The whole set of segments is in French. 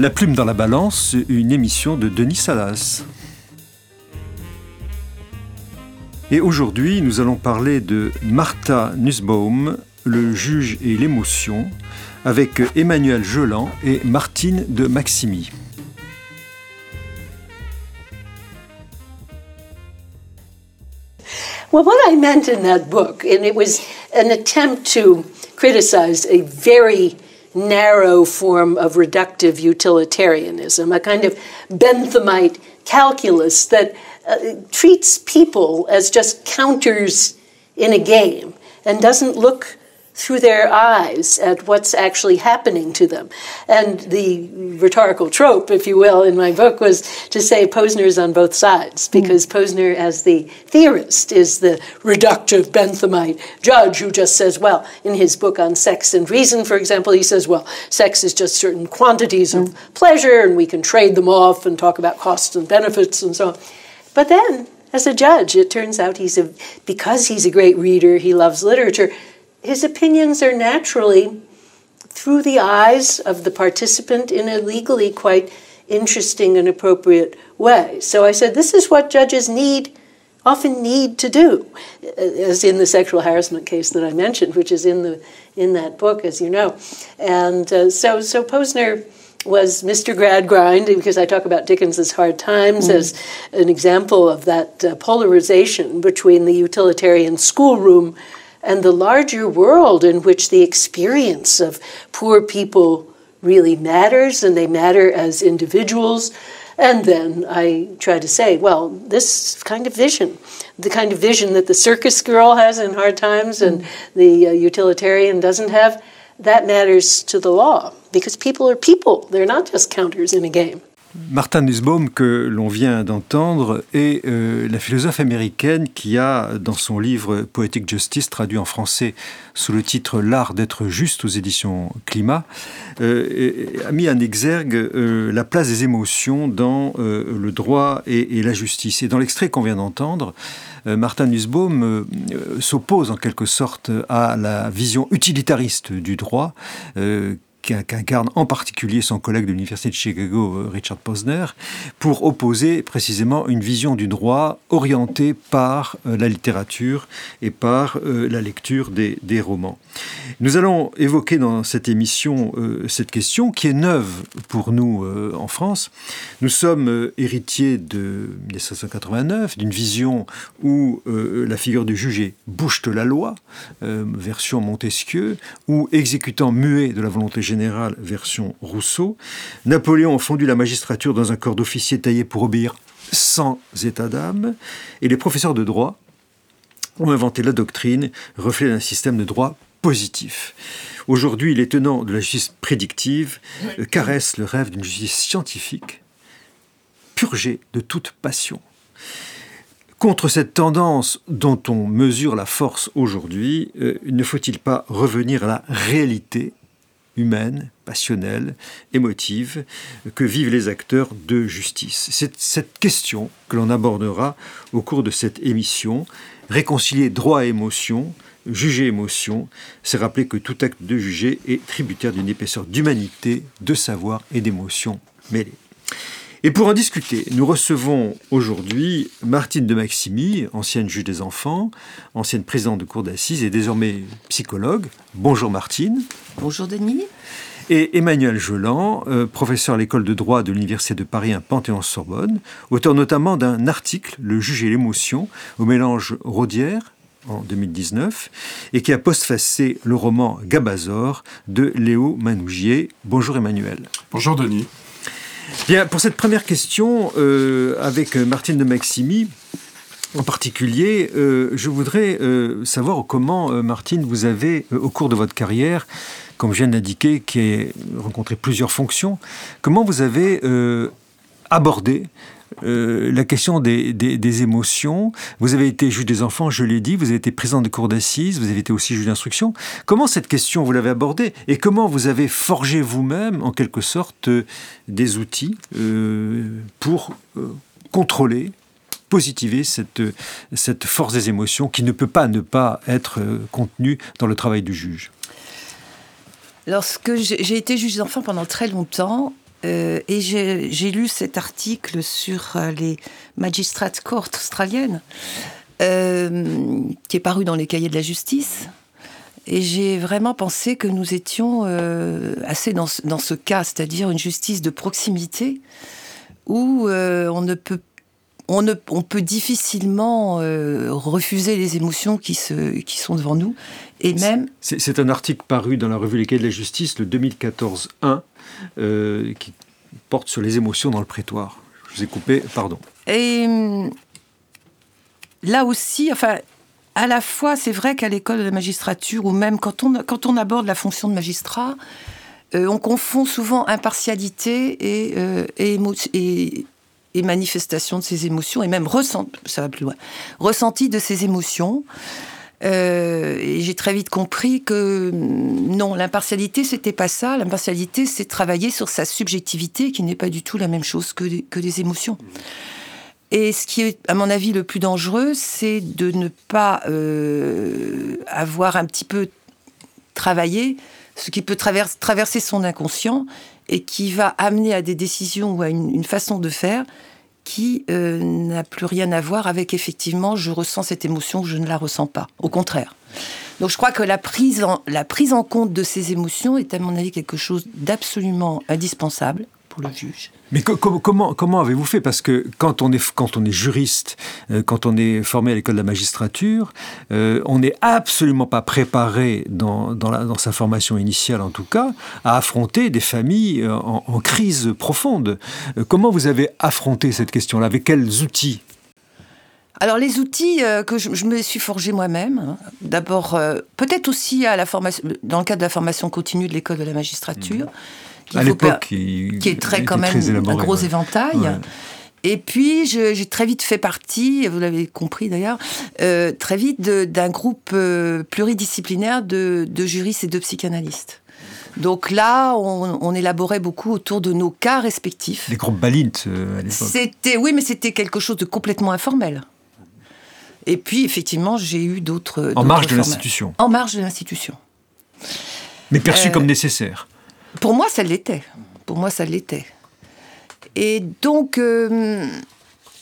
La plume dans la balance, une émission de Denis Salas. Et aujourd'hui, nous allons parler de Martha Nussbaum, le juge et l'émotion, avec Emmanuel Geland et Martine de Maximi. Well, what I meant in that book, and it was an attempt to criticize a very narrow form of reductive utilitarianism, a kind of Benthamite calculus that uh, treats people as just counters in a game and doesn't look through their eyes at what's actually happening to them. And the rhetorical trope, if you will, in my book was to say Posner's on both sides, hmm. because mm. Posner, as the theorist, is the reductive Benthamite judge who just says, well, in his book on sex and reason, for example, he says, well, sex is just certain quantities mm. of hmm. pleasure, and we can trade them off and talk about costs and benefits and so on. But then, as a judge, it turns out he's a, because he's a great reader, he loves literature, his opinions are naturally through the eyes of the participant in a legally quite interesting and appropriate way. So I said, this is what judges need, often need to do, as in the sexual harassment case that I mentioned, which is in the in that book, as you know. And uh, so, so Posner was Mr. Gradgrind, because I talk about Dickens's Hard Times mm. as an example of that uh, polarization between the utilitarian schoolroom and the larger world in which the experience of poor people really matters and they matter as individuals. And then I try to say, well, this kind of vision, the kind of vision that the circus girl has in Hard Times and the uh, utilitarian doesn't have, that matters to the law because people are people. They're not just counters in a game. Martin Nussbaum, que l'on vient d'entendre, est euh, la philosophe américaine qui a, dans son livre Poetic Justice, traduit en français sous le titre L'art d'être juste aux éditions Climat, euh, mis en exergue euh, la place des émotions dans le droit et, et, la justice. Et dans l'extrait qu'on vient d'entendre, Martin Nussbaum s'oppose en quelque sorte à la vision utilitariste du droit qu'incarne en particulier son collègue de l'Université de Chicago, euh, Richard Posner, pour opposer précisément une vision du droit orientée par euh, la littérature et par euh, la lecture des, romans. Nous allons évoquer dans cette émission cette question qui est neuve pour nous en France. Nous sommes héritiers de 1789, d'une vision où la figure du juge est bouche de la loi, version Montesquieu, ou exécutant muet de la volonté générale version Rousseau. Napoléon a fondu la magistrature dans un corps d'officiers taillé pour obéir sans état d'âme. Et les professeurs de droit ont inventé la doctrine, reflet d'un système de droit positif. Aujourd'hui, les tenants de la justice prédictive caressent le rêve d'une justice scientifique, purgée de toute passion. Contre cette tendance dont on mesure la force aujourd'hui, euh, ne faut-il pas revenir à la réalité humaine, passionnelle, émotive que vivent les acteurs de justice. C'est cette question que l'on abordera au cours de cette émission. Réconcilier droit et émotion, juger émotion, c'est rappeler que tout acte de juger est tributaire d'une épaisseur d'humanité, de savoir et d'émotion mêlées. Et pour en discuter, nous recevons aujourd'hui Martine de Maximi, ancienne juge des enfants, ancienne présidente de cour d'assises et désormais psychologue. Bonjour Martine. Bonjour Denis. Et Emmanuel Jolan, euh, professeur à l'école de droit de l'Université de Paris un Panthéon-Sorbonne, auteur notamment d'un article, Le juge et l'émotion, au mélange Rodière, en 2019, et qui a postfacé le roman Gabazor de Léo Manougier. Bonjour Emmanuel. Bonjour Denis. Bien, pour cette première question, euh, avec Martine de Maximi, en particulier, euh, je voudrais euh, savoir comment, Martine, vous avez, au cours de votre carrière, comme je viens d'indiquer, qui a rencontré plusieurs fonctions, comment vous avez abordé euh, la question des, émotions. Vous avez été juge des enfants, je l'ai dit, vous avez été président de cour d'assises, vous avez été aussi juge d'instruction. Comment cette question vous l'avez abordée et comment vous avez forgé vous-même, en quelque sorte, euh, des outils euh, pour contrôler positiver cette, cette force des émotions qui ne peut pas ne pas être contenue dans le travail du juge? Lorsque j'ai été juge des enfants pendant très longtemps, Euh, et j'ai lu cet article sur euh, les magistrats court australiennes, euh, qui est paru dans les cahiers de la justice. Et j'ai vraiment pensé que nous étions assez dans, dans, ce cas, c'est-à-dire une justice de proximité, où on ne peut on, ne, on peut difficilement refuser les émotions qui, se, qui sont devant nous. Et même. C'est un article paru dans la revue Les Cahiers de la Justice, le 2014-1, euh, qui porte sur les émotions dans le prétoire. Je vous ai coupé, pardon. Et hum, là aussi, enfin, à la fois, c'est vrai qu'à l'école de la magistrature, ou même quand on, quand on aborde la fonction de magistrat, euh, on confond souvent impartialité et, euh, et, et, manifestation de ses émotions, et même ressenti, ça va plus loin, ressenti de ses émotions. Euh, et j'ai très vite compris que mm, non, l'impartialité, c'était pas ça. L'impartialité, c'est travailler sur sa subjectivité, qui n'est pas du tout la même chose que des, que des émotions. Et ce qui est, à mon avis, le plus dangereux, c'est de ne pas euh, avoir un petit peu travaillé ce qui peut traverser son inconscient et qui va amener à des décisions ou à une façon de faire qui euh, n'a plus rien à voir avec effectivement je ressens cette émotion, je ne la ressens pas. Au contraire. Donc je crois que la prise en compte de ces émotions est à mon avis quelque chose d'absolument indispensable pour le juge. Mais comment, comment avez-vous fait? Parce que quand on est, quand on est juriste, euh, quand on est formé à l'école de la magistrature, euh, on n'est absolument pas préparé, dans, dans, dans, sa formation initiale en tout cas, à affronter des familles euh, en, crise profonde. comment vous avez affronté cette question-là? Avec quels outils? Alors les outils que je, me suis forgé moi-même, hein, d'abord peut-être aussi à la formation, dans le cadre de la formation continue de l'école de la magistrature, mmh à l'époque, qui, est très quand même un gros éventail. Et puis, j'ai très vite fait partie, vous l'avez compris d'ailleurs, euh, très vite d'un groupe euh, pluridisciplinaire de, juristes et de psychanalystes. Donc là, on, élaborait beaucoup autour de nos cas respectifs. Les groupes Balint euh, à l'époque. C'était, oui, mais c'était quelque chose de complètement informel. Et puis, effectivement, j'ai eu d'autres. En marge de l'institution. En marge de l'institution. Mais perçu comme nécessaire. Pour moi, ça l'était. Pour moi, ça l'était. Et donc, euh,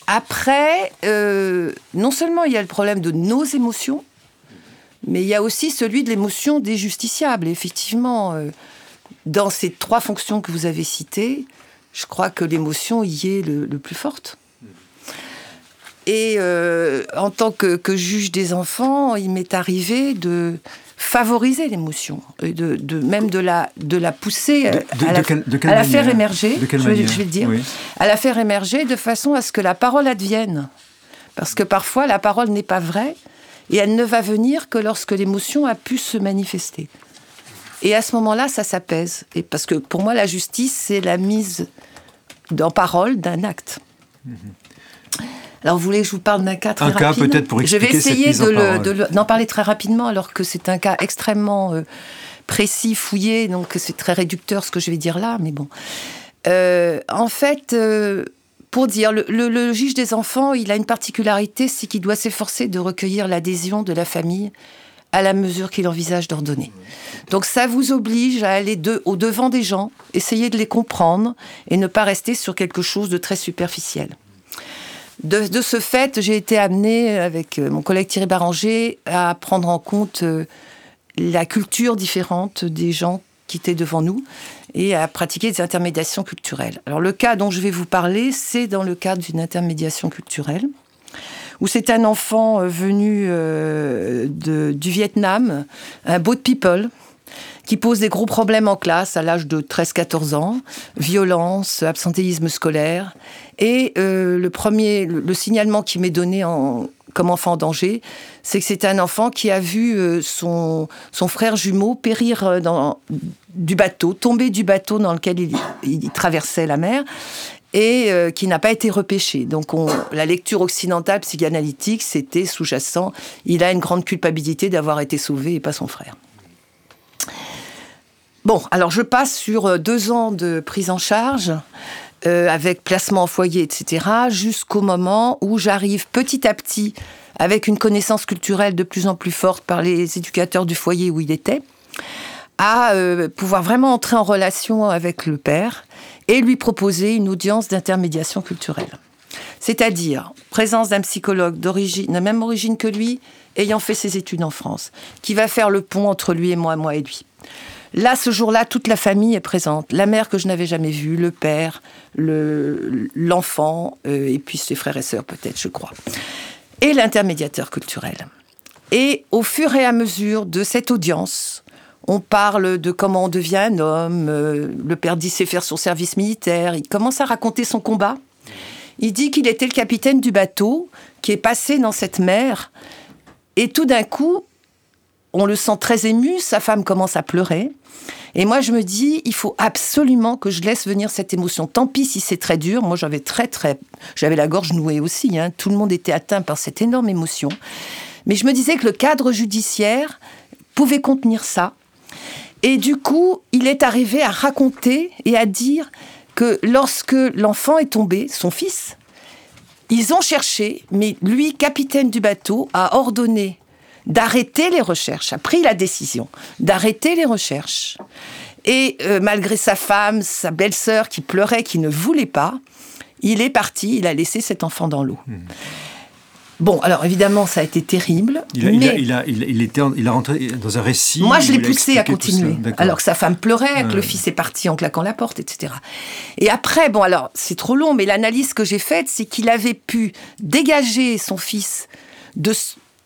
après, euh, non seulement il y a le problème de nos émotions, mais il y a aussi celui de l'émotion des justiciables. effectivement, euh, dans ces trois fonctions que vous avez citées, je crois que l'émotion y est le, plus forte. Et en tant que, juge des enfants, il m'est arrivé de favoriser l'émotion, de, de, même de la, de la pousser à, la, faire émerger, je vais, je, vais, le dire, à la faire émerger de façon à ce que la parole advienne. Parce que parfois, la parole n'est pas vraie et elle ne va venir que lorsque l'émotion a pu se manifester. Et à ce moment-là, ça s'apaise. Et parce que pour moi, la justice, c'est la mise en parole d'un acte. Mhm. Alors, vous voulez que je vous parle d'un cas très un cas peut-être pour expliquer Je vais essayer d'en parler très rapidement, alors que c'est un cas extrêmement euh, précis, fouillé, donc c'est très réducteur ce que je vais dire là, mais bon. Euh, en fait, euh, pour dire, le, le, juge des enfants, il a une particularité, c'est qu'il doit s'efforcer de recueillir l'adhésion de la famille à la mesure qu'il envisage d'ordonner. Donc ça vous oblige à aller de, au devant des gens, essayer de les comprendre et ne pas rester sur quelque chose de très superficiel. De, ce fait, j'ai été amenée, avec euh, mon collègue Thierry Baranger, à prendre en compte euh, la culture différente des gens qui étaient devant nous et à pratiquer des intermédiations culturelles. Alors le cas dont je vais vous parler, c'est dans le cadre d'une intermédiation culturelle où c'est un enfant euh, venu du Vietnam, un boat people, qui pose des gros problèmes en classe à l'âge de 13-14 ans, violence, absentéisme scolaire. Et euh, le premier, le, signalement qui m'est donné en, comme enfant en danger, c'est que c'est un enfant qui a vu euh, son, son frère jumeau périr euh, dans, du bateau, tomber du bateau dans lequel il, traversait la mer et qui n'a pas été repêché. Donc on, la lecture occidentale psychanalytique, c'était sous-jacent, il a une grande culpabilité d'avoir été sauvé et pas son frère. Bon, alors je passe sur euh, deux ans de prise en charge. Euh, avec placement en foyer, etc., jusqu'au moment où j'arrive petit à petit, avec une connaissance culturelle de plus en plus forte par les éducateurs du foyer où il était, à euh, pouvoir vraiment entrer en relation avec le père et lui proposer une audience d'intermédiation culturelle. C'est-à-dire présence d'un psychologue d'origine, de même origine que lui, ayant fait ses études en France, qui va faire le pont entre lui et moi, moi et lui. Là, ce jour-là, toute la famille est présente. La mère que je n'avais jamais vue, le père, l'enfant, euh, et puis ses frères et sœurs peut-être, je crois. Et l'intermédiateur culturel. Et au fur et à mesure de cette audience, on parle de comment on devient un homme. Euh, le père dit sait faire son service militaire. Il commence à raconter son combat. Il dit qu'il était le capitaine du bateau qui est passé dans cette mer. Et tout d'un coup, on le sent très ému. Sa femme commence à pleurer. Et moi, je me dis, il faut absolument que je laisse venir cette émotion. Tant pis si c'est très dur. Moi, j'avais très, très, j'avais la gorge nouée aussi. Hein. Tout le monde était atteint par cette énorme émotion. Mais je me disais que le cadre judiciaire pouvait contenir ça. Et du coup, il est arrivé à raconter et à dire que lorsque l'enfant est tombé, son fils, ils ont cherché, mais lui, capitaine du bateau, a ordonné d'arrêter les recherches, a pris la décision d'arrêter les recherches. Et euh, malgré sa femme, sa belle-sœur qui pleurait, qui ne voulait pas, il est parti, il a laissé cet enfant dans l'eau. Hmm. Bon, alors évidemment, ça a été terrible. Il a, mais... il a, il était, il a rentré dans un récit. Moi, je l'ai poussé à continuer. Alors que sa femme pleurait, que le fils est parti en claquant la porte, etc. Et après, bon, alors, c'est trop long, mais l'analyse que j'ai faite, c'est qu'il avait pu dégager son fils de,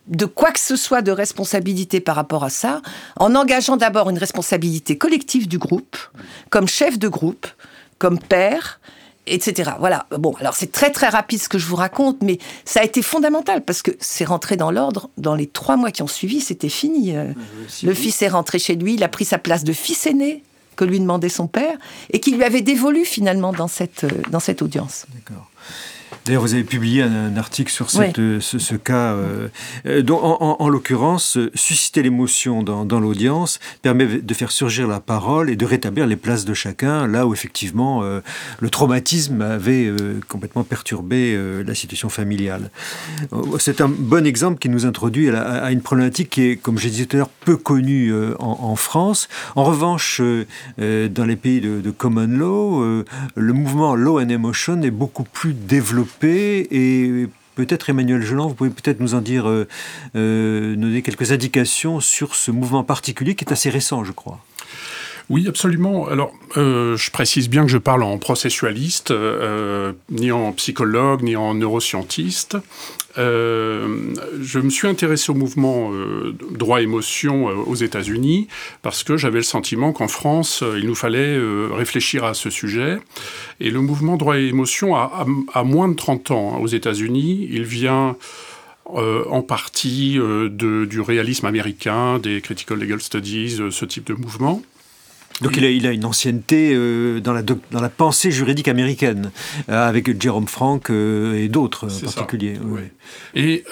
de quoi que ce soit de responsabilité par rapport à ça, en engageant d'abord une responsabilité collective du groupe, comme chef de groupe, comme père, etc. Voilà. Bon, alors c'est très très rapide ce que je vous raconte, mais ça a été fondamental parce que c'est rentré dans l'ordre. Dans les trois mois qui ont suivi, c'était fini. Euh. le fils est rentré chez lui, il a pris sa place de fils aîné que lui demandait son père et qui lui avait dévolu finalement dans cette, euh, dans cette audience. D'accord. D'ailleurs, vous avez publié un, article sur euh, ce, cas, euh, euh, dont, en, l'occurrence, susciter l'émotion dans, l'audience permet de faire surgir la parole et de rétablir les places de chacun, là où effectivement le traumatisme avait complètement perturbé la situation familiale. C'est un bon exemple qui nous introduit à, une problématique qui est, comme je disais tout à l'heure, peu connue en, France. En revanche, dans les pays de, de common law, le mouvement Law and Emotion est beaucoup plus développé et peut-être Emmanuel Geland, vous pouvez peut-être nous en dire, euh, euh, donner quelques indications sur ce mouvement particulier qui est assez récent, je crois. Oui, absolument. Alors, euh, je précise bien que je parle en processualiste, ni en psychologue, ni en neuroscientiste. Euh, je me suis intéressé au mouvement euh, droit-émotion euh, aux États-Unis parce que j'avais le sentiment qu'en France, il nous fallait réfléchir à ce sujet. Et le mouvement droit-émotion a, a, moins de 30 ans hein, aux États-Unis. Il vient en partie du réalisme américain, des Critical Legal Studies, ce type de mouvement. Donc il a, il a, une ancienneté euh, dans, la dans la pensée juridique américaine, euh, avec Jerome Frank euh, et d'autres en particulier. Et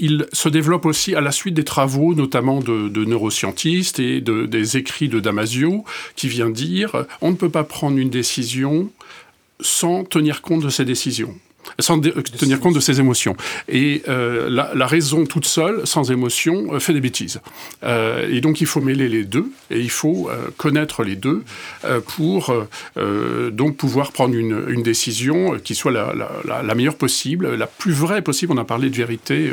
il se développe aussi à la suite des travaux, notamment de, de neuroscientistes et de, des écrits de Damasio, qui vient dire on ne peut pas prendre une décision sans tenir compte de ces décisions sans tenir compte de ses émotions. Et euh, la, raison toute seule, sans émotion, euh, fait des bêtises. Euh, et donc il faut mêler les deux, et il faut connaître les deux pour donc pouvoir prendre une, décision qui soit la, la, meilleure possible, la plus vraie possible. On a parlé de vérité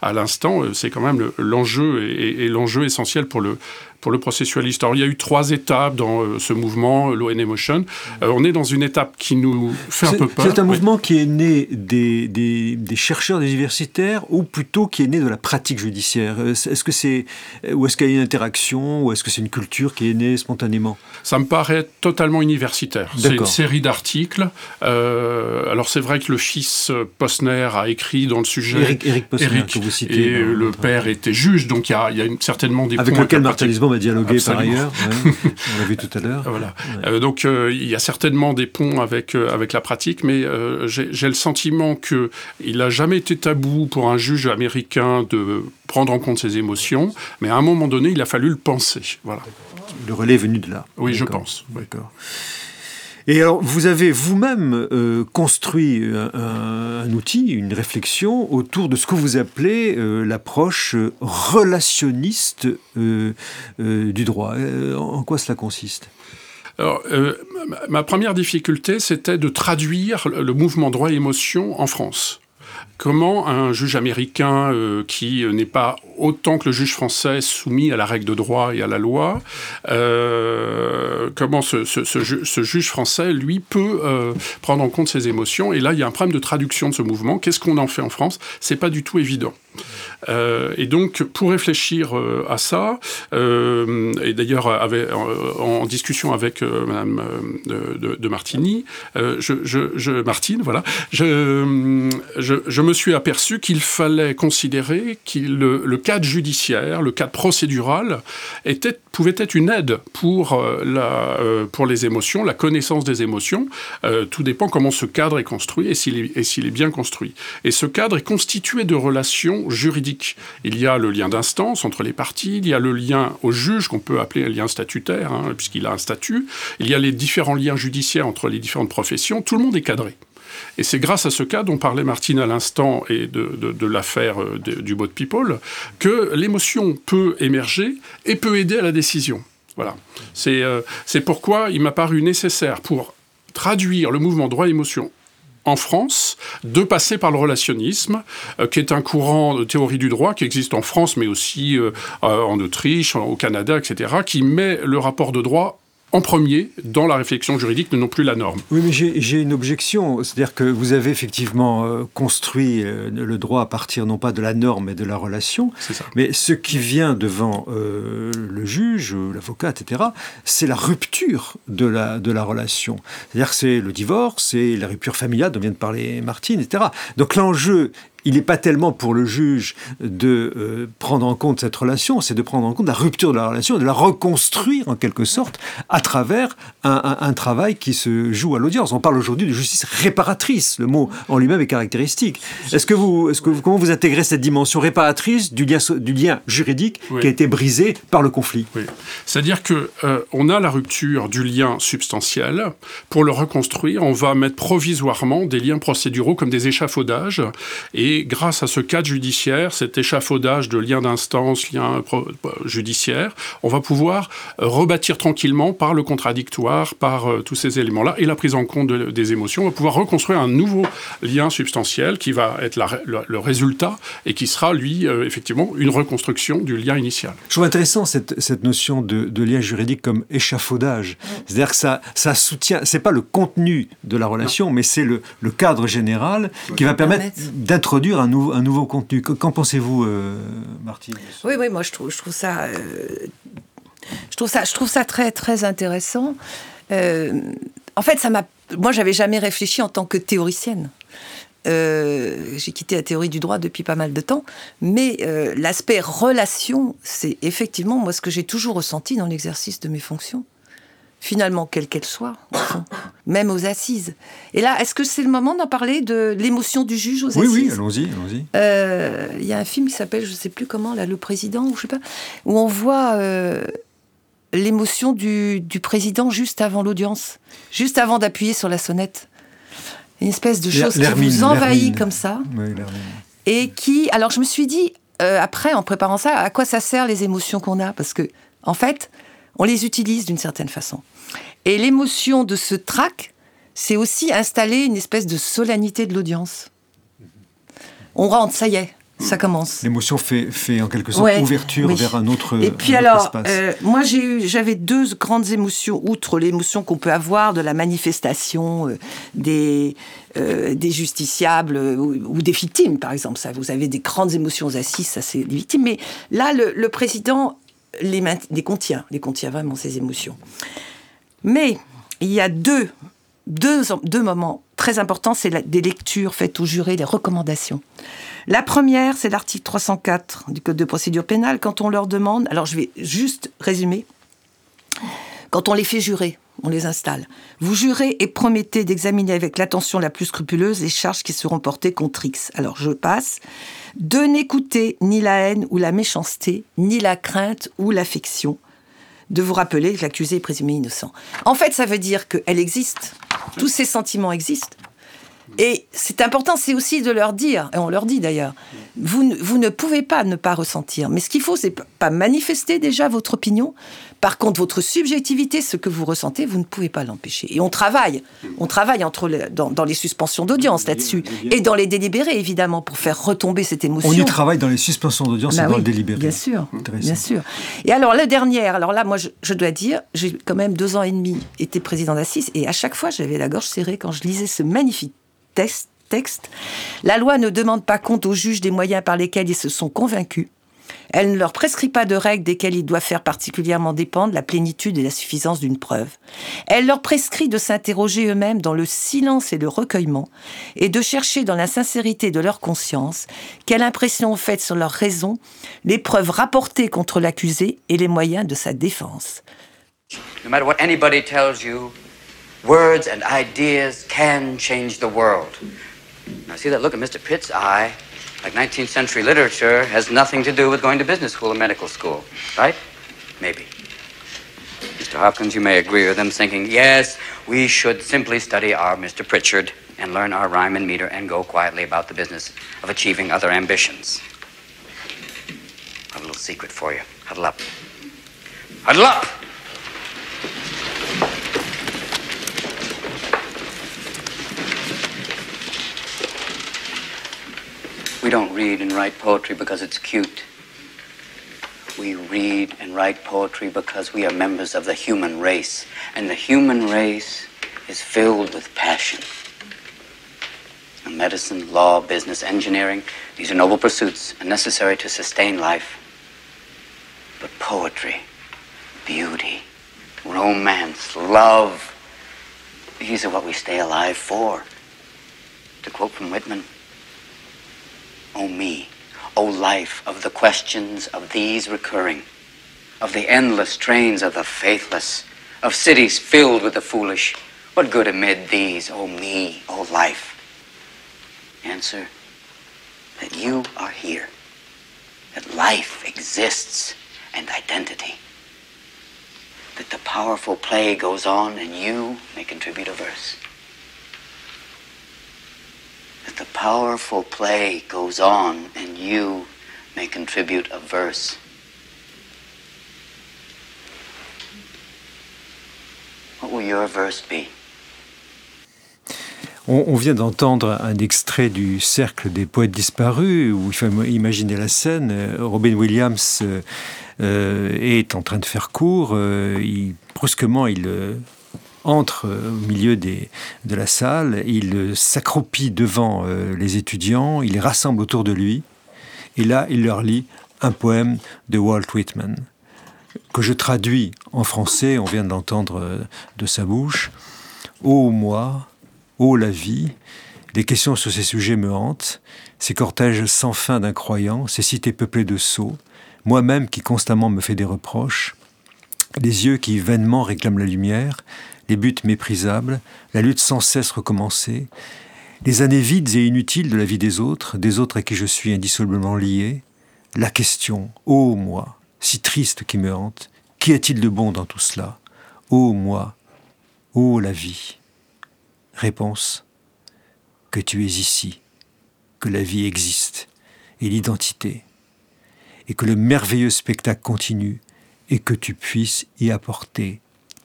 à l'instant, c'est quand même l'enjeu et, et l'enjeu essentiel pour le pour le processualiste. Alors, il y a eu trois étapes dans euh, ce mouvement, l'ON Emotion. Euh, on est dans une étape qui nous fait un peu peur. C'est un mouvement qui est né des, des, des, chercheurs, des universitaires, ou plutôt qui est né de la pratique judiciaire? Euh, Est-ce que c'est, ou est-ce qu'il y a une interaction, ou est-ce que c'est une culture qui est née spontanément? Ça me paraît totalement universitaire. C'est une série d'articles. alors, c'est vrai que le fils Posner a écrit dans le sujet. Eric, Eric Posner, que vous citez. Et le père était juge, donc il y a, il y a certainement des Avec lequel Martin va dialoguer par ailleurs. On l'a vu tout à l'heure. Voilà. Euh, donc euh, il y a certainement des ponts avec, euh, avec la pratique, mais j'ai le sentiment qu'il n'a jamais été tabou pour un juge américain de prendre en compte ses émotions, mais à un moment donné, il a fallu le penser. Voilà. Le relais est venu de là. Oui, je pense. D'accord. Et alors, vous avez vous-même euh, construit un, outil, une réflexion autour de ce que vous appelez euh, l'approche relationniste euh, du droit. En quoi cela consiste? Alors, ma première difficulté, c'était de traduire le mouvement droit-émotion en France comment un juge américain euh, qui n'est pas autant que le juge français soumis à la règle de droit et à la loi, euh, comment ce, juge français, lui, peut euh, prendre en compte ses émotions? Et là, il y a un problème de traduction de ce mouvement. Qu'est-ce qu'on en fait en France? C'est pas du tout évident. Et donc, pour réfléchir à ça, et d'ailleurs en, discussion avec Madame de, de, Martini, je, Martine, voilà, je, me suis aperçu qu'il fallait considérer que le, cadre judiciaire, le cadre procédural, était, pouvait être une aide pour, euh, la, euh, pour les émotions, la connaissance des émotions. Euh, tout dépend comment ce cadre est construit et s'il est, bien construit. Et ce cadre est constitué de relations juridiques. Il y a le lien d'instance entre les parties, il y a le lien au juge, qu'on peut appeler un lien statutaire, hein, puisqu'il a un statut, il y a les différents liens judiciaires entre les différentes professions, tout le monde est cadré. Et c'est grâce à ce cas dont parlait Martine à l'instant et de, l'affaire euh, du Boat People que l'émotion peut émerger et peut aider à la décision. Voilà. Euh, c'est pourquoi il m'a paru nécessaire pour traduire le mouvement droit-émotion en France de passer par le relationnisme, euh, qui est un courant de théorie du droit qui existe en France, mais aussi en Autriche, au Canada, etc., qui met le rapport de droit en premier dans la réflexion juridique, non plus la norme. Oui, mais j'ai une objection. C'est-à-dire que vous avez effectivement euh, construit euh, le droit à partir non pas de la norme, mais de la relation. Ça. Mais ce qui vient devant euh, le juge, l'avocat, etc., c'est la rupture de la, de la relation. C'est-à-dire que c'est le divorce, c'est la rupture familiale dont vient de parler Martine, etc. Donc l'enjeu il n'est pas tellement pour le juge de euh, prendre en compte cette relation, c'est de prendre en compte la rupture de la relation, de la reconstruire en quelque sorte à travers un, travail qui se joue à l'audience. On parle aujourd'hui de justice réparatrice, le mot en lui-même est caractéristique. Est-ce que vous, est-ce que vous, comment vous intégrez cette dimension réparatrice du lien, du lien juridique qui a été brisé par le conflit? Oui. C'est-à-dire que euh, on a la rupture du lien substantiel. Pour le reconstruire, on va mettre provisoirement des liens procéduraux comme des échafaudages et et grâce à ce cadre judiciaire, cet échafaudage de liens d'instance, liens judiciaires, on va pouvoir euh, rebâtir tranquillement par le contradictoire, par euh, tous ces éléments-là, et la prise en compte des émotions, on va pouvoir reconstruire un nouveau lien substantiel qui va être le, résultat et qui sera, lui, euh, effectivement, une reconstruction du lien initial. Je trouve intéressant cette, cette notion de, lien juridique comme échafaudage. C'est-à-dire que ça, ça soutient, c'est pas le contenu de la relation, mais c'est le, le cadre général qui va permettre d'introduire un, nouveau contenu. Qu'en pensez-vous, euh, Martine? Oui, oui, moi je trouve, je trouve ça, euh, je trouve ça, je trouve ça très, très intéressant. Euh, en fait, ça m'a, moi, j'avais jamais réfléchi en tant que théoricienne. j'ai quitté la théorie du droit depuis pas mal de temps, mais l'aspect relation, c'est effectivement moi ce que j'ai toujours ressenti dans l'exercice de mes fonctions finalement, quelle qu'elle soit, même aux assises. Et là, est-ce que c'est le moment d'en parler de l'émotion du juge aux assises Oui, oui, allons-y, allons-y. Euh, il y a un film qui s'appelle, je ne sais plus comment, là, Le Président, ou je sais pas, où on voit euh, l'émotion du, président juste avant l'audience, juste avant d'appuyer sur la sonnette. Une espèce de chose qui vous envahit comme ça. Oui, et qui, alors je me suis dit, euh, après, en préparant ça, à quoi ça sert les émotions qu'on a? Parce que, en fait, on les utilise d'une certaine façon. Et l'émotion de ce trac, c'est aussi installer une espèce de solennité de l'audience. On rentre, ça y est, ça commence. L'émotion fait, fait en quelque sorte ouverture vers un autre Et puis alors, euh, moi j'ai eu, j'avais deux grandes émotions, outre l'émotion qu'on peut avoir de la manifestation euh, des, euh, des justiciables ou, des victimes, par exemple. Ça, vous avez des grandes émotions assises, ça c'est des victimes. Mais là, le, le président les, les contient, les contient vraiment ces émotions. Mais il y a deux, moments très importants, c'est des lectures faites aux jurés, des recommandations. La première, c'est l'article 304 du Code de procédure pénale, quand on leur demande, alors je vais juste résumer, quand on les fait jurer, on les installe. Vous jurez et promettez d'examiner avec l'attention la plus scrupuleuse les charges qui seront portées contre X. Alors je passe. De n'écouter ni la haine ou la méchanceté, ni la crainte ou l'affection. De vous rappeler que l'accusé est présumé innocent. En fait, ça veut dire qu'elle existe. Tous ces sentiments existent. Et c'est important, c'est aussi de leur dire, et on leur dit d'ailleurs, vous, vous ne pouvez pas ne pas ressentir. Mais ce qu'il faut, c'est pas manifester déjà votre opinion. Par contre, votre subjectivité, ce que vous ressentez, vous ne pouvez pas l'empêcher. Et on travaille, on travaille entre dans, les suspensions d'audience là-dessus, et dans les délibérés évidemment, pour faire retomber cette émotion. On y travaille dans les suspensions d'audience et bah dans le délibéré. Bien sûr, bien sûr. Et alors la dernière, alors là, moi, je, je dois dire, j'ai quand même deux ans et demi été président d'Assise, et à chaque fois, j'avais la gorge serrée quand je lisais ce magnifique texte, la loi ne demande pas compte aux juges des moyens par lesquels ils se sont convaincus. Elle ne leur prescrit pas de règles desquelles ils doivent faire particulièrement dépendre la plénitude et la suffisance d'une preuve. Elle leur prescrit de s'interroger eux-mêmes dans le silence et le recueillement, et de chercher dans la sincérité de leur conscience quelle impression ont fait sur leur raison les preuves rapportées contre l'accusé et les moyens de sa défense. No Words and ideas can change the world. Now, see that look in Mr. Pitt's eye? Like 19th century literature has nothing to do with going to business school or medical school, right? Maybe. Mr. Hopkins, you may agree with them, thinking, yes, we should simply study our Mr. Pritchard and learn our rhyme and meter and go quietly about the business of achieving other ambitions. I have a little secret for you. Huddle up. Huddle up! We don't read and write poetry because it's cute. We read and write poetry because we are members of the human race, and the human race is filled with passion. medicine, law, business, engineering, these are noble pursuits and necessary to sustain life. But poetry, beauty, romance, love, these are what we stay alive for. To quote from Whitman, O me, O life of the questions of these recurring, of the endless trains of the faithless, of cities filled with the foolish, what good amid these, O me, O life? Answer that you are here, that life exists and identity, that the powerful play goes on and you may contribute a verse. The powerful play goes on and you may contribute a verse. What will your verse be? On, vient d'entendre un extrait du Cercle des poètes disparus, où il faut imaginer la scène. Robin Williams euh, euh, est en train de faire cours. Euh, brusquement, il entre euh, au milieu de la salle, il euh, s'accroupit devant euh, les étudiants, il les rassemble autour de lui, et là, il leur lit un poème de Walt Whitman, que je traduis en français, on vient de l'entendre de sa bouche. Ô moi, ô la vie, les questions sur ces sujets me hantent, ces cortèges sans fin d'incroyants, ces cités peuplées de sots, moi-même qui constamment me fais des reproches, les yeux qui vainement réclament la lumière, les buts méprisables, la lutte sans cesse recommencée, les années vides et inutiles de la vie des autres, des autres à qui je suis indissolublement lié, la question, ô moi, si triste qui me hante, qu'y a-t-il de bon dans tout cela? Ô moi, ô la vie. Réponse, que tu es ici, que la vie existe, et l'identité, et que le merveilleux spectacle continue, et que tu puisses y apporter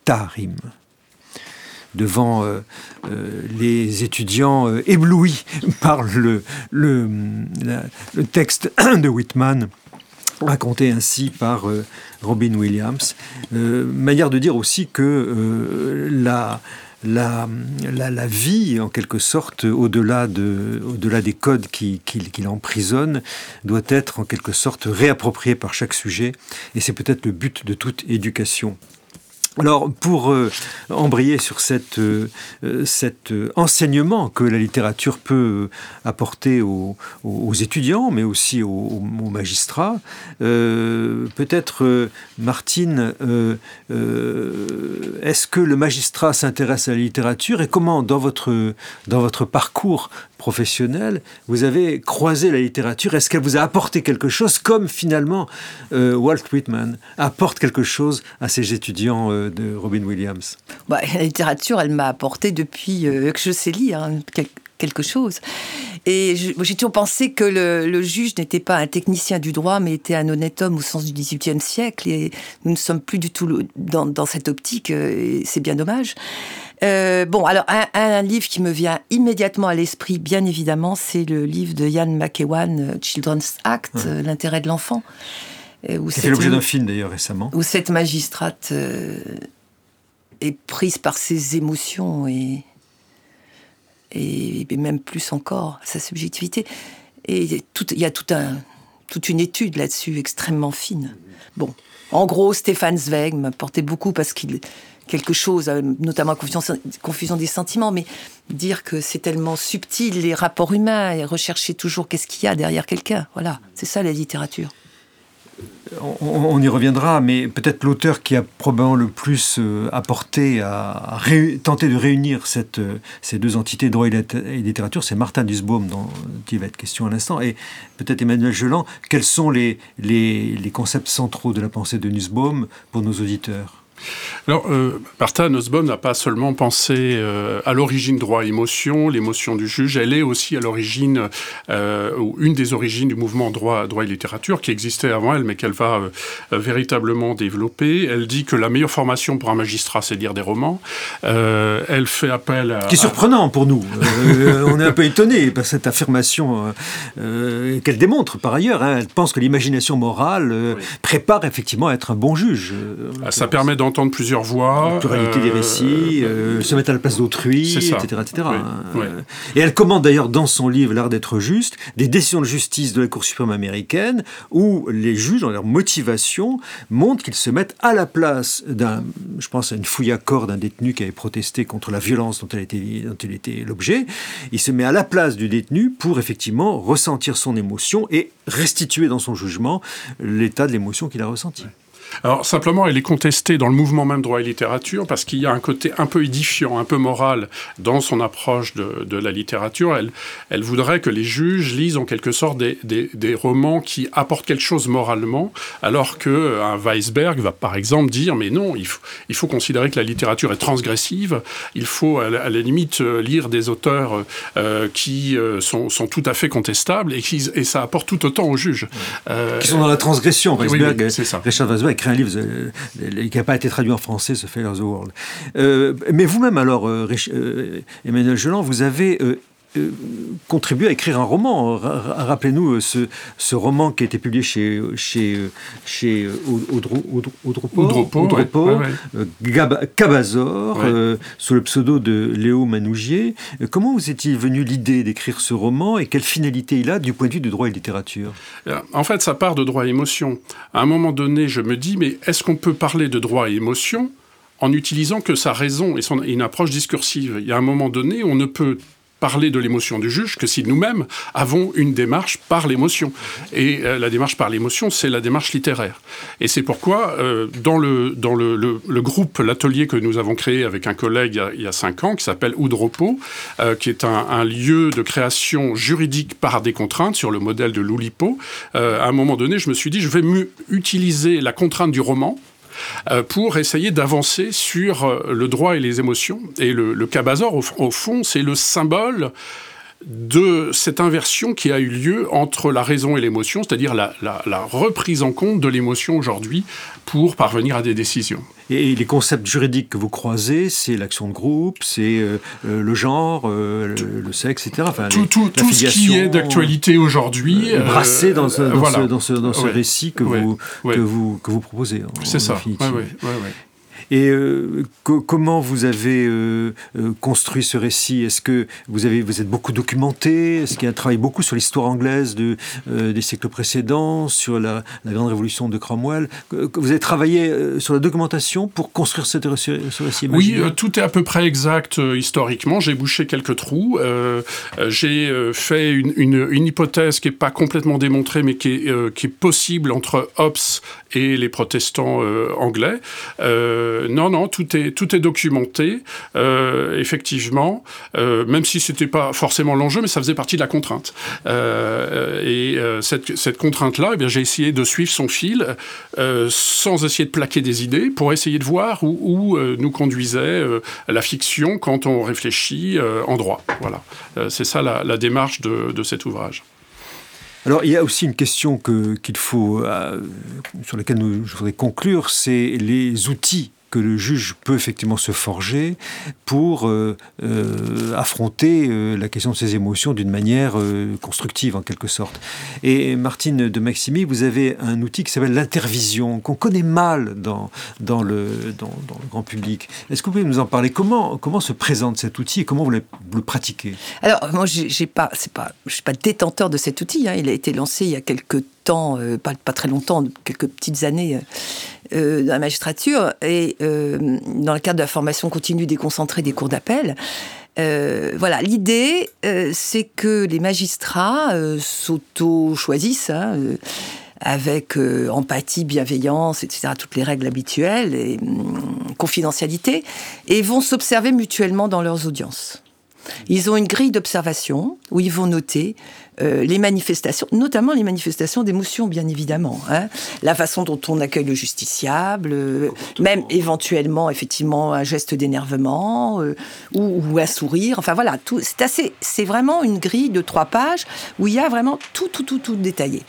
ta rime devant euh, euh, les étudiants euh, éblouis par le, texte de Whitman raconté ainsi par Robin Williams. manière de dire aussi que la, la, la, vie, en quelque sorte, au-delà de, au des codes qui, qui, qui l'emprisonnent, doit être en quelque sorte réappropriée par chaque sujet. Et c'est peut-être le but de toute éducation. Alors, pour euh, embrayer sur euh, euh, cet enseignement que la littérature peut apporter aux, étudiants, mais aussi aux, magistrats, peut-être, Martine, est-ce que le magistrat s'intéresse à la littérature et comment, dans votre parcours professionnel, vous avez croisé la littérature Est-ce qu'elle vous a apporté quelque chose, comme finalement Walt Whitman apporte quelque chose à ses étudiants de Robin Williams? Bah, La littérature, elle m'a apporté depuis euh, que je sais lire. Hein, quelque chose. Et j'ai toujours pensé que le, juge n'était pas un technicien du droit, mais était un honnête homme au sens du XVIIIe siècle. Et nous ne sommes plus du tout dans, cette optique, et c'est bien dommage. Euh, bon, alors un, livre qui me vient immédiatement à l'esprit, bien évidemment, c'est le livre de Ian McEwan, euh, Children's Act, euh, l'intérêt de l'enfant. C'est l'objet d'un film d'ailleurs récemment. Où cette magistrate est prise par ses émotions et, et, même plus encore sa subjectivité. Et il y a tout un, toute une étude là-dessus extrêmement fine. Bon, en gros, Stéphane Zweig m'apportait beaucoup parce qu'il quelque chose, euh, notamment confusion, confusion des sentiments, mais dire que c'est tellement subtil les rapports humains et rechercher toujours qu'est-ce qu'il y a derrière quelqu'un. Voilà, c'est ça la littérature on, y reviendra, mais peut-être l'auteur qui a probablement le plus euh, apporté à, tenter de réunir euh, ces deux entités, droit et, littérature, c'est Martin Nussbaum, dont il va être question à l'instant, et peut-être Emmanuel Geland. Quels sont les, les concepts centraux de la pensée de Nussbaum pour nos auditeurs? Alors, euh, Martha Nussbaum n'a pas seulement pensé euh, à l'origine droit-émotion, l'émotion du juge, elle est aussi à l'origine, euh, ou une des origines du mouvement droit, droit et littérature qui existait avant elle, mais qu'elle va euh, véritablement développer. Elle dit que la meilleure formation pour un magistrat, c'est lire des romans. elle fait appel à... Ce qui est surprenant pour nous. on est un peu étonné par cette affirmation qu'elle démontre par ailleurs. Hein. Elle pense que l'imagination morale prépare effectivement à être un bon juge. Ça permet d'entendre plusieurs voix. La pluralité des récits, euh, euh, se mettre à la place d'autrui, etc. etc. Et elle commande d'ailleurs dans son livre L'art d'être juste des décisions de justice de la Cour suprême américaine où les juges, dans leur motivation, montrent qu'ils se mettent à la place d'un, je pense à une fouille à corps d'un détenu qui avait protesté contre la violence dont elle était, dont elle était l'objet. Il se met à la place du détenu pour effectivement ressentir son émotion et restituer dans son jugement l'état de l'émotion qu'il a ressenti. Alors simplement, elle est contestée dans le mouvement même droit et littérature parce qu'il y a un côté un peu édifiant, un peu moral dans son approche de, la littérature. Elle, elle voudrait que les juges lisent en quelque sorte des, des, romans qui apportent quelque chose moralement, alors que euh, un Weisberg va par exemple dire mais non, il faut, il faut considérer que la littérature est transgressive. Il faut à la, limite euh, lire des auteurs euh, qui sont, sont, tout à fait contestables et, qui, et ça apporte tout autant aux juges. qui sont dans la transgression. Weisberg, c'est ça. Richard Weisberg écrit un livre euh, qui n'a pas été traduit en français, The Failure of the World. Euh, mais vous-même, alors, euh, Emmanuel Geland, vous avez euh, contribué à écrire un roman. Rappelez-nous ce, ce, roman qui a été publié chez, chez, chez Cabazor, sous le pseudo de Léo Manougier. Comment vous étiez venu l'idée d'écrire ce roman et quelle finalité il a du point de vue du droit et littérature? En fait, ça part de droit et émotion. À un moment donné, je me dis, mais est-ce qu'on peut parler de droit et émotion en utilisant que sa raison et, son, et une approche discursive? Il y a un moment donné, on ne peut parler de l'émotion du juge que si nous-mêmes avons une démarche par l'émotion. Et euh, la démarche par l'émotion, c'est la démarche littéraire. Et c'est pourquoi, euh, dans, le, dans le, le, groupe, l'atelier que nous avons créé avec un collègue il y a, cinq ans, qui s'appelle Oudropo, euh, qui est un, un, lieu de création juridique par des contraintes sur le modèle de l'Oulipo, à un moment donné, je me suis dit, je vais utiliser la contrainte du roman pour essayer d'avancer sur euh, le droit et les émotions. Et le cabazor, au, fond, c'est le symbole de cette inversion qui a eu lieu entre la raison et l'émotion, c'est-à-dire la, reprise en compte de l'émotion aujourd'hui pour parvenir à des décisions. Et les concepts juridiques que vous croisez, c'est l'action de groupe, c'est euh, euh, le genre, euh, le, sexe, etc. Enfin, tout, tout, tout ce qui est d'actualité aujourd'hui. brassé dans ce, dans ce, dans ce, récit que, vous, Que, vous, que vous proposez. C'est ça. Et euh, comment vous avez euh, euh, construit ce récit? Est-ce que vous, avez, vous êtes beaucoup documenté? Est-ce qu'il y a un travail beaucoup sur l'histoire anglaise de, des siècles précédents, sur la, grande révolution de Cromwell? Vous avez travaillé sur la documentation pour construire ce, ce récit Oui, tout est à peu près exact historiquement. J'ai bouché quelques trous. J'ai fait une, une, hypothèse qui n'est pas complètement démontrée, mais qui est, qui est possible entre Hobbes et les protestants anglais. Euh, non, non, tout est, tout est documenté, euh, effectivement, euh, même si c'était pas forcément l'enjeu, mais ça faisait partie de la contrainte. Euh, et euh, cette, cette contrainte-là, eh bien, j'ai essayé de suivre son fil euh, sans essayer de plaquer des idées pour essayer de voir où, euh, nous conduisait euh, la fiction quand on réfléchit euh, en droit. Voilà. Euh, c'est ça la, démarche de, de cet ouvrage. Alors, il y a aussi une question que- qu'il faut, euh, sur laquelle je voudrais conclure, c'est les outils que le juge peut effectivement se forger pour euh, euh, affronter euh, la question de ses émotions d'une manière constructive en quelque sorte. Et Martine de Maximi, vous avez un outil qui s'appelle l'intervision, qu'on connaît mal dans, dans, le, dans, le grand public. Est-ce que vous pouvez nous en parler? Comment, comment se présente cet outil et comment vous le, pratiquez? Alors, moi, je suis pas détenteur de cet outil. hein. Il a été lancé il y a quelques euh, pas, très longtemps, quelques petites années euh, euh, dans la magistrature, et euh, dans le cadre de la formation continue déconcentrée des cours d'appel. Voilà, l'idée, c'est que les magistrats s'auto-choisissent. hein, avec empathie, bienveillance, etc., toutes les règles habituelles, et hum, confidentialité, et vont s'observer mutuellement dans leurs audiences. Ils ont une grille d'observation où ils vont noter euh, les manifestations, notamment les manifestations d'émotion, bien évidemment. hein. La façon dont on accueille le justiciable, euh, même éventuellement, effectivement, un geste d'énervement euh, ou, ou un sourire. Enfin voilà, tout- c'est assez, c'est vraiment une grille de trois pages où il y a vraiment tout, tout, tout, tout détaillé.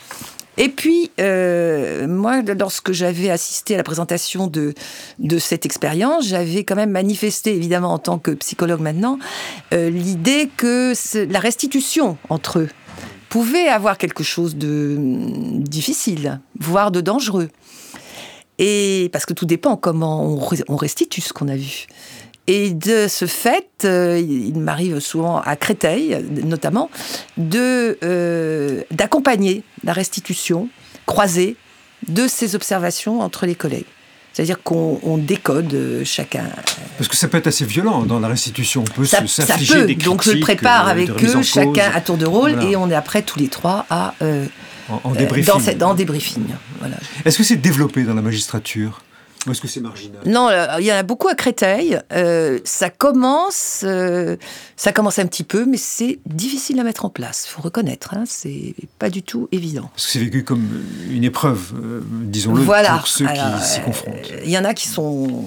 Et puis, euh, moi, lorsque j'avais assisté à la présentation de, de cette expérience, j'avais quand même manifesté, évidemment, en tant que psychologue maintenant, euh, l'idée que la restitution entre eux pouvait avoir quelque chose de hum, difficile, voire de dangereux. Et parce que tout dépend comment on, re- on restitue ce qu'on a vu. Et de ce fait, euh, il m'arrive souvent à Créteil, notamment, euh, d'accompagner la restitution croisée de ces observations entre les collègues. C'est-à-dire qu'on on décode euh, chacun. Parce que ça peut être assez violent dans la restitution. On peut Ça, ça peut. des Donc je le prépare euh, avec eux, chacun à tour de rôle, Voilà. et on est après tous les trois à euh, en, en débriefing. dans, cette- en débriefing. Voilà. Est-ce que c'est développé dans la magistrature? Ou est-ce que c'est marginal? Non, euh, il y en a beaucoup à Créteil. Euh, ça commence, euh, ça commence un petit peu, mais c'est difficile à mettre en place. Il faut reconnaître, hein, c'est pas du tout évident. Parce que c'est vécu comme une épreuve, euh, disons-le, Voilà. pour ceux Alors, qui s'y confrontent. Il y en a qui sont.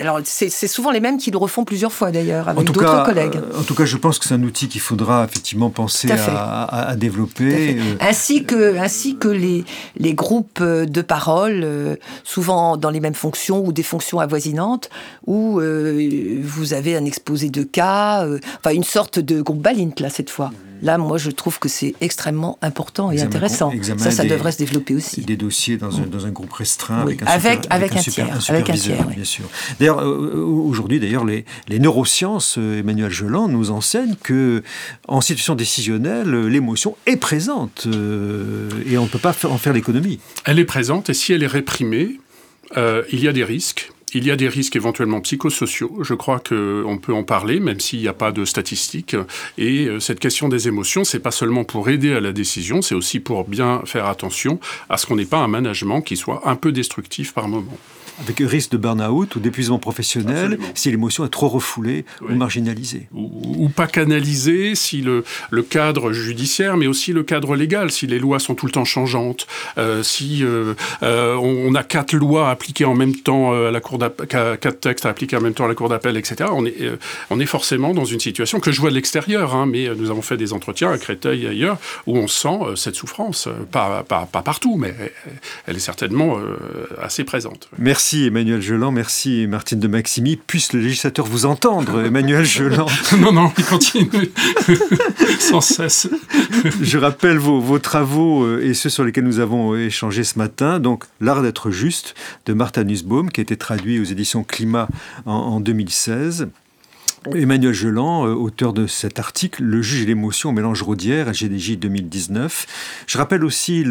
Alors, c'est souvent les mêmes qui le refont plusieurs fois d'ailleurs, avec d'autres collègues. euh, en tout cas, je pense que c'est un outil qu'il faudra effectivement penser à fait. à, à- à Tout à développer. euh, Ainsi que, ainsi que les, les groupes euh, de parole, souvent dans les mêmes fonctions ou des fonctions avoisinantes, où euh, vous avez un exposé de cas, euh, enfin une sorte de groupe Balint là cette fois. Là, moi, je trouve que c'est extrêmement important et Examen- intéressant. Ça, ça des- devrait se développer aussi. des dossiers dans un, dans un groupe restreint Oui, avec un, avec- super- avec un super- tiers, avec un tiers, oui. bien sûr. D'ailleurs, euh, aujourd'hui, d'ailleurs, les, les neurosciences, euh, Emmanuel Geland nous enseigne que en situation décisionnelle, euh, l'émotion est présente euh, et on ne peut pas faire- en faire l'économie. Elle est présente et si elle est réprimée, euh, il y a des risques. Il y a des risques éventuellement psychosociaux. Je crois qu'on peut en parler, même s'il n'y a pas de statistiques. Et euh, cette question des émotions, c'est pas seulement pour aider à la décision, c'est aussi pour bien faire attention à ce qu'on n'ait pas un management qui soit un peu destructif par moment. Avec risque de burn-out ou d'épuisement professionnel Absolument. si l'émotion est trop refoulée Oui. ou marginalisée. ou, ou pas canalisé si le, le cadre judiciaire, mais aussi le cadre légal, si les lois sont tout le temps changeantes, euh, si euh, euh, on, a quatre lois appliquées en même temps à la cour d'appel, quatre textes à appliquer en même temps à la cour d'appel, etc. On est, on est forcément dans une situation que je vois de l'extérieur, hein, mais nous avons fait des entretiens à Créteil et ailleurs où on sent cette souffrance, pas, pas, pas partout, mais elle est certainement assez présente. Merci Emmanuel Geland, merci Martine de Maximi. Puisse le législateur vous entendre, Emmanuel Geland. non, non, il continue sans cesse. Je rappelle vos, vos travaux euh, et ceux sur lesquels nous avons euh, échangé ce matin. Donc, L'art d'être juste de Martha Nussbaum, qui a été traduit aux éditions Climat en, en 2016. Emmanuel Geland, euh, auteur de cet article, Le juge et l'émotion, mélange Rodière, LGDJ 2019. Je rappelle aussi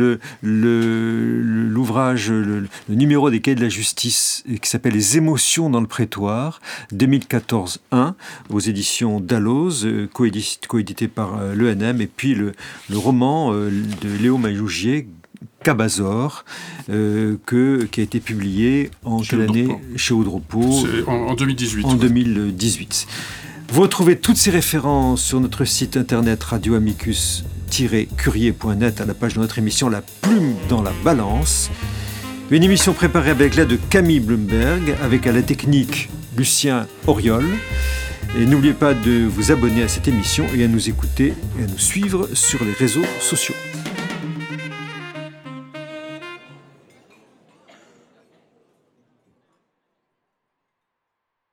l'ouvrage, le, numéro des cahiers de la justice euh, qui s'appelle Les émotions dans le prétoire, 2014-1, aux éditions Dalloz, euh, coédit- coédité par l'ENM, et puis le, roman de Léo Mayougier, Cabazor, que, qui a été publié en quelle année Chez Audropo en, en 2018. En 2018. Vous retrouvez toutes ces références sur notre site internet radioamicus-curier.net à la page de notre émission La plume dans la balance. Une émission préparée avec l'aide de Camille Bloomberg, avec à la technique Lucien Auriol. Et n'oubliez pas de vous abonner à cette émission et à nous écouter et à nous suivre sur les réseaux sociaux.